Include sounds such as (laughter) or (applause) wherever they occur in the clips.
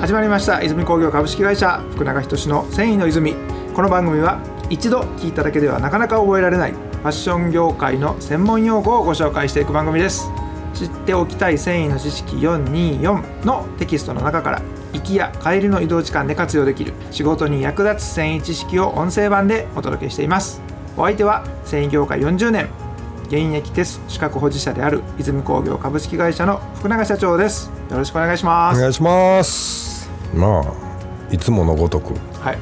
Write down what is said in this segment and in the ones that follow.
始まりました。泉工業株式会社福永仁の繊維の泉。この番組は一度聞いただけではなかなか覚えられないファッション業界の専門用語をご紹介していく番組です。知っておきたい繊維の知識424のテキストの中から行きや帰りの移動時間で活用できる仕事に役立つ繊維知識を音声版でお届けしています。お相手は繊維業界40年現役テス資格保持者である泉工業株式会社の福永社長です。よろしくお願いします。お願いします。まあいつものごとくはい。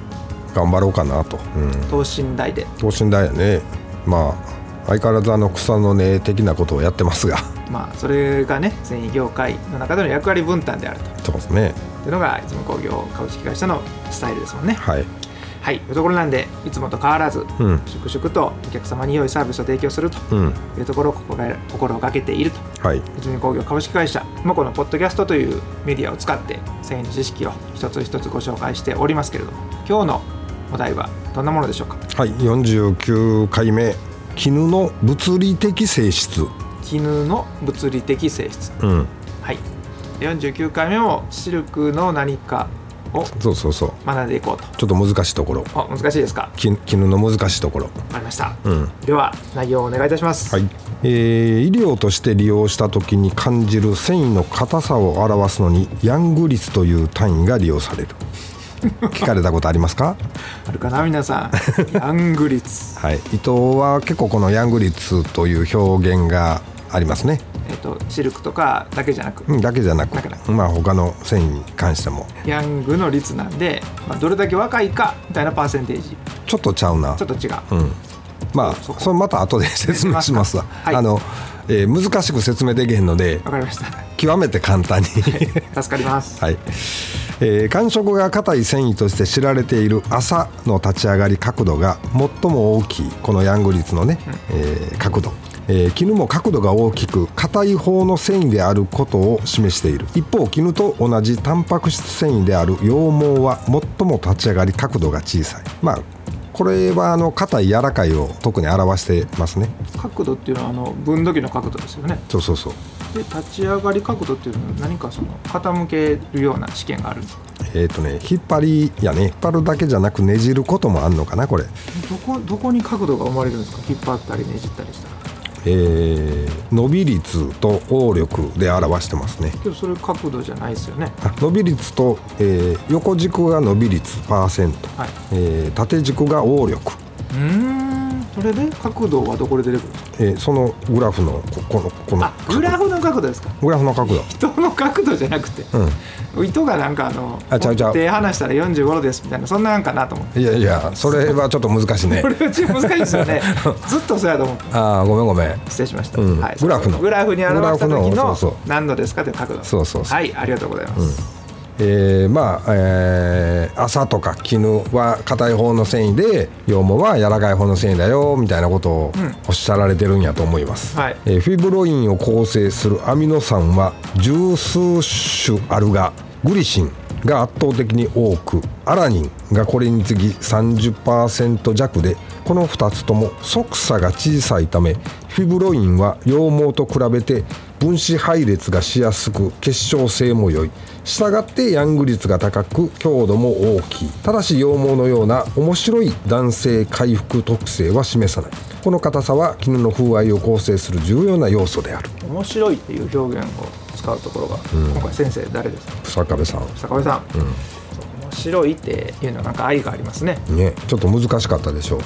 頑張ろうかなと、うん、等身大で。等身大やね。まあ相変わらずあの草の根的なことをやってますが。まあそれがね繊維業界の中での役割分担であると。そうですね。いうのが泉工業株式会社のスタイルですもんね。はいはいというところなんでいつもと変わらず、うん。粛々とお客様に良いサービスを提供するとうん。いうところを心が心がけていると。はい。泉工業株式会社もこのポッドキャストというメディアを使って繊維の知識を一つ一つご紹介しておりますけれども今日のお題はどんなものでしょうか？はい49回目絹の物理的性質。絹の物理的性質。うん。はい。49回目もシルクの何かをそうそうそう。学んでいこうと。ちょっと難しいところ。あ難しいですか？き絹の難しいところ。わかりました、うん。では内容をお願いいたします。はい、えー医療として利用した時に感じる繊維の硬さを表すのにヤング率という単位が利用される。(laughs) 聞かれたことありますか？あるかな皆さん。(laughs) ヤング率はい。伊藤は結構このヤング率という表現がありますね。えっ、とシルクとかだけじゃなく、うんだけじゃなく。まあ他の繊維に関しても。ヤングの率なんで、まあ、どれだけ若いかみたいなパーセンテージ。ちょっとちゃうな。ちょっと違う、うん。まあそれまた後で (laughs) 説明しますわ、はい。あの、えー難しく説明できへんのでわかりました。極めて簡単に。助かります。(laughs) はい、えー感触が硬い繊維として知られている朝の立ち上がり角度が最も大きいこのヤング率のね、えー角度、えー絹も角度が大きく硬い方の繊維であることを示している。一方絹と同じタンパク質繊維である羊毛は最も立ち上がり角度が小さい。まあこれはあの硬い柔らかいを特に表してますね。角度っていうのはあの分度器の角度ですよね。そうそうそう。で立ち上がり角度っていうのは何かその傾けるような試験があるんですかえっ、とね引っ張りやね。引っ張るだけじゃなくねじることもあんのかなこれ。どこどこに角度が生まれるんですか？引っ張ったりねじったりしたらえー伸び率と応力で表してますね。けどそれ角度じゃないですよね。あ伸び率と、えー横軸が伸び率パーセント、はい。えー縦軸が応力、うーんそれで角度はどこで出てくるえーそのグラフのここのこのあグラフの角度ですか？グラフの角度。人の角度じゃなくて。うん。糸がなんかあのあちゃうちゃう。手離したら45度ですみたいなそんなんかなと思って。いやいやそれはちょっと難しいね。(laughs) これうち難しいですよね。(laughs) ずっとそうやと思って。ああごめんごめん。失礼しました、うん。はい、グラフの。グラフに表した時の何度ですかという角度。そうそうそう。はいありがとうございます、えーまあ、えー朝とか絹は硬い方の繊維で羊毛は柔らかい方の繊維だよみたいなことをうんおっしゃられてるんやと思います、はい。えーフィブロインを構成するアミノ酸は十数種あるがグリシンが圧倒的に多くアラニンがこれに次ぎ30%弱でこの2つとも側差が小さいためフィブロインは羊毛と比べて分子配列がしやすく結晶性も良い。したがってヤング率が高く強度も大きい。ただし羊毛のような面白い男性回復特性は示さない。この硬さは絹の風合いを構成する重要な要素である。面白いっていう表現を使うところが、今回先生誰ですか？坂部さん。坂部さん、そう面白いっていうのはなんか愛がありますね。ねちょっと難しかったでしょう。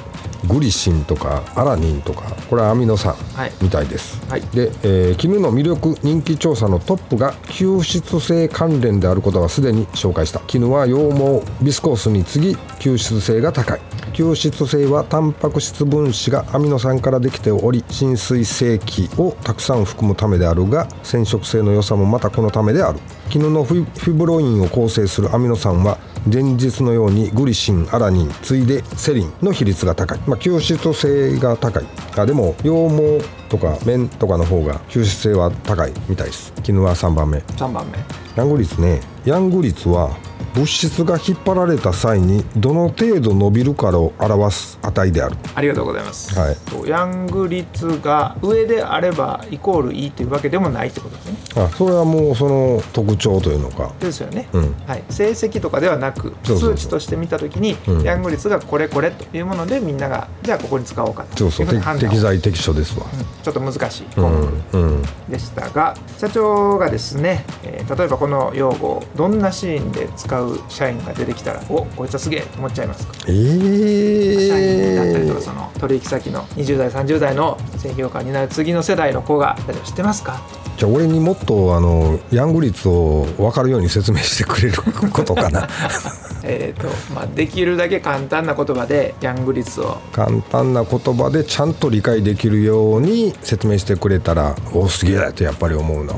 グリシンとかアラニンとかこれはアミノ酸はい。みたいです、はい。で、えー絹の魅力人気調査のトップが吸湿性関連であることはすでに紹介した。絹は羊毛ビスコースに次ぎ吸湿性が高い吸湿性はタンパク質分子がアミノ酸からできており浸水性器をたくさん含むためであるが染色性の良さもまたこのためである。絹のフィフィブロインを構成するアミノ酸は前日のようにグリシンアラニン次いでセリンの比率が高い、まあ、吸湿性が高い。あでも羊毛とか綿とかの方が吸湿性は高いみたいです。絹は3番目。3番目。ヤング率ね。ヤング率は物質が引っ張られた際にどの程度伸びるかを表す値である。ありがとうございます、はい。とヤング率が上であればイコールいいというわけでもないってことですねあそれはもうその特徴というのか。ですよね、うん。はい、成績とかではなく数値として見た時に、うん。ヤング率がこれこれというものでみんながじゃあここに使おうかというふうに判断を。適材適所ですわ。うん。ちょっと難しい項うん。目うんでしたが、社長がですね、えー例えばこの用語をどんなシーンで使う社員が出てきたらおこいつはすげえと思っちゃいますか？え社員だったりとかえその取引先の20代30代の製業家になる次の世代の子が知ってますか？じゃあ俺にもっとあのヤング率を分かるように説明してくれることかな。(laughs) えーとまあ、できるだけ簡単な言葉でヤング率を。簡単な言葉でちゃんと理解できるように説明してくれたらおすげえってやっぱり思うな。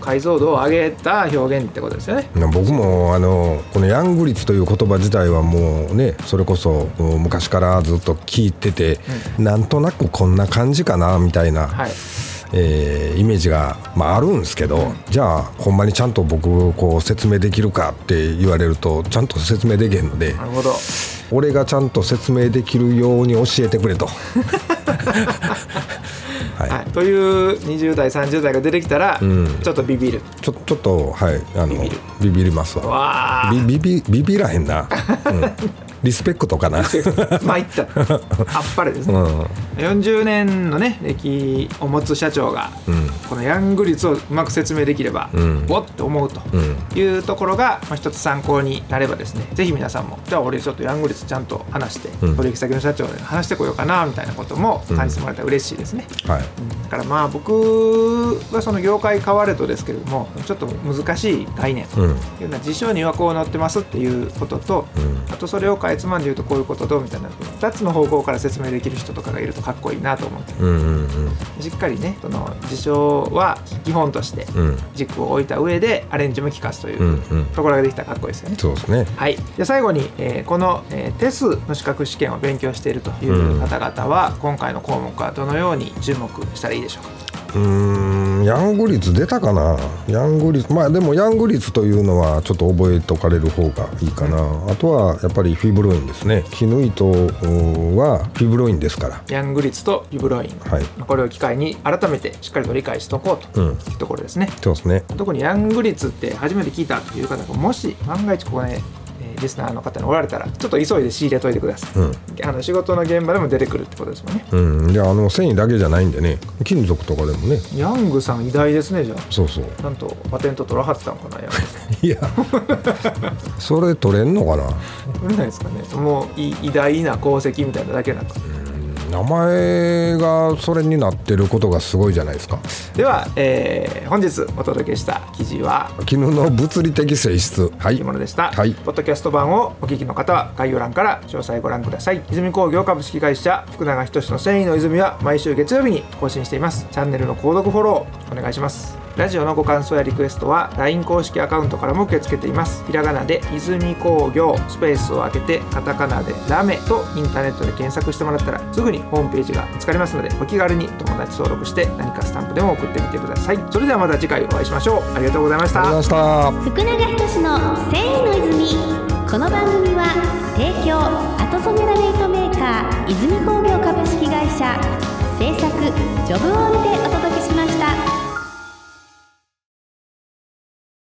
解像度を上げた表現ってことですよね。僕もあのこのヤング率という言葉自体はもうねそれこそ昔からずっと聞いてて、なんとなくこんな感じかなみたいな、はいえーイメージが、まあ、あるんですけど、じゃあほんまにちゃんと僕こう説明できるかって言われるとちゃんと説明できへんのでなるほど。俺がちゃんと説明できるように教えてくれと。(laughs) はい。はい、という20代30代が出てきたら、ん。ちょっとビビる。ちょちょっとはいあのビビりますわ。わビビビビらへんな、うん、リスペクトかな。(laughs) 参った。あっぱれですね、うん。40年のね歴を持つ社長が、ん。このヤング率をうまく説明できれば、ん。おっと思うとうん。いうところが、まあ、一つ参考になればですねぜひ皆さんもじゃあ俺ちょっとヤング率ちゃんと話して、うん。取引先の社長で話してこようかなみたいなことも感じてもらえたら嬉しいですね、はい。だからまあ僕はその業界変われとですけれどもちょっと難しい概念、うんっていうのは辞書にはこう載ってますっていうことと、うん。あとそれをかいつまんで言うとこういうこととみたいな2つの方向から説明できる人とかがいるとかっこいいなと思って。うんうんしっかりねその辞書は基本として軸を置いた上でアレンジも効かすというところができたらかっこいいですよね。そうですね。はい、で最後に、えーこの、えーテスの資格試験を勉強しているという方々は、今回の項目はどのように注目したらいいでしょうか？うーんヤング率出たかな？ヤング率まあでもヤング率というのはちょっと覚えとかれる方がいいかな、あとはやっぱりフィブロインですね。絹糸はフィブロインですから。ヤング率とユブロイン、はい。これを機会に改めてしっかりと理解しておこうとうん。いうところですね。そうですね。特にヤング率って初めて聞いたという方がもし万が一ここね、えーリスナーの方におられたらちょっと急いで仕入れといてください、うん。あの仕事の現場でも出てくるってことですもんね。うん。いやあの繊維だけじゃないんでね。金属とかでもね。ヤングさん偉大ですねじゃあ。そうそう。ちゃんとパテント取らはってたのかなヤングさん。(laughs) いや。それ取れんのかな？取れないですかね。もうい偉大な功績みたいなだけなく名前がそれになってることがすごいじゃないですか。では、えー本日お届けした記事は絹の物理的性質。はい。というものでした、はい。ポッドキャスト版をお聞きの方は概要欄から詳細ご覧ください。泉工業株式会社福永仁の繊維の泉は毎週月曜日に更新しています。チャンネルの購読フォローお願いしますラジオのご感想やリクエストは LINE 公式アカウントからも受け付けています。ひらがなで泉工業スペースを開けてカタカナでラメとインターネットで検索してもらったらすぐにホームページが見つかりますのでお気軽に友達登録して何かスタンプでも送ってみてください。それではまた次回お会いしましょう。ありがとうございました。ありがとうございました。福永仁の繊維の泉。この番組は提供後染めラメイトメーカー泉工業株式会社。制作ジョブオールでお届けしました